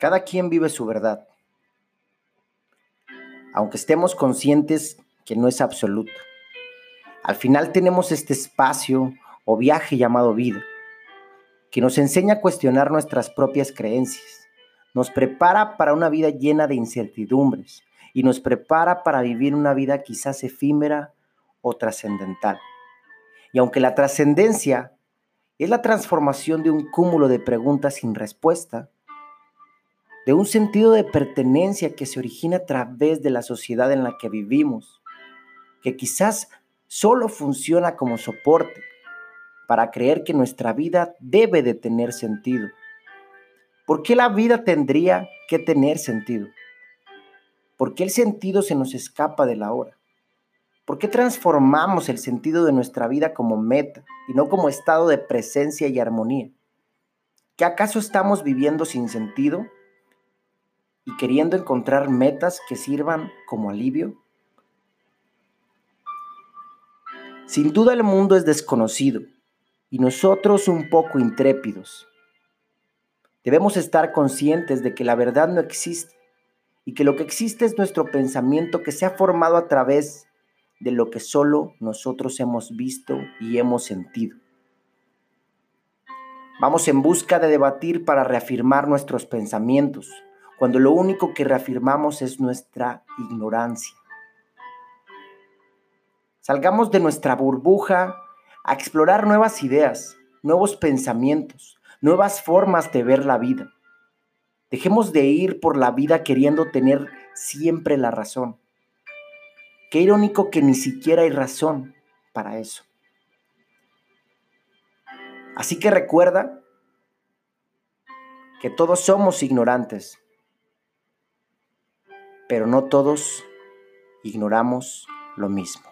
Cada quien vive su verdad, aunque estemos conscientes que no es absoluta. Al final tenemos este espacio o viaje llamado vida, que nos enseña a cuestionar nuestras propias creencias, nos prepara para una vida llena de incertidumbres y nos prepara para vivir una vida quizás efímera o trascendental. Y aunque la trascendencia es la transformación de un cúmulo de preguntas sin respuesta, de un sentido de pertenencia que se origina a través de la sociedad en la que vivimos, que quizás solo funciona como soporte para creer que nuestra vida debe de tener sentido. ¿Por qué la vida tendría que tener sentido? ¿Por qué el sentido se nos escapa de la hora? ¿Por qué transformamos el sentido de nuestra vida como meta y no como estado de presencia y armonía? ¿Qué acaso estamos viviendo sin sentido y queriendo encontrar metas que sirvan como alivio? Sin duda el mundo es desconocido y nosotros un poco intrépidos. Debemos estar conscientes de que la verdad no existe y que lo que existe es nuestro pensamiento que se ha formado a través de lo que solo nosotros hemos visto y hemos sentido. Vamos en busca de debatir para reafirmar nuestros pensamientos, cuando lo único que reafirmamos es nuestra ignorancia. Salgamos de nuestra burbuja a explorar nuevas ideas, nuevos pensamientos, nuevas formas de ver la vida. Dejemos de ir por la vida queriendo tener siempre la razón. Qué irónico que ni siquiera hay razón para eso. Así que recuerda que todos somos ignorantes pero no todos ignoramos lo mismo.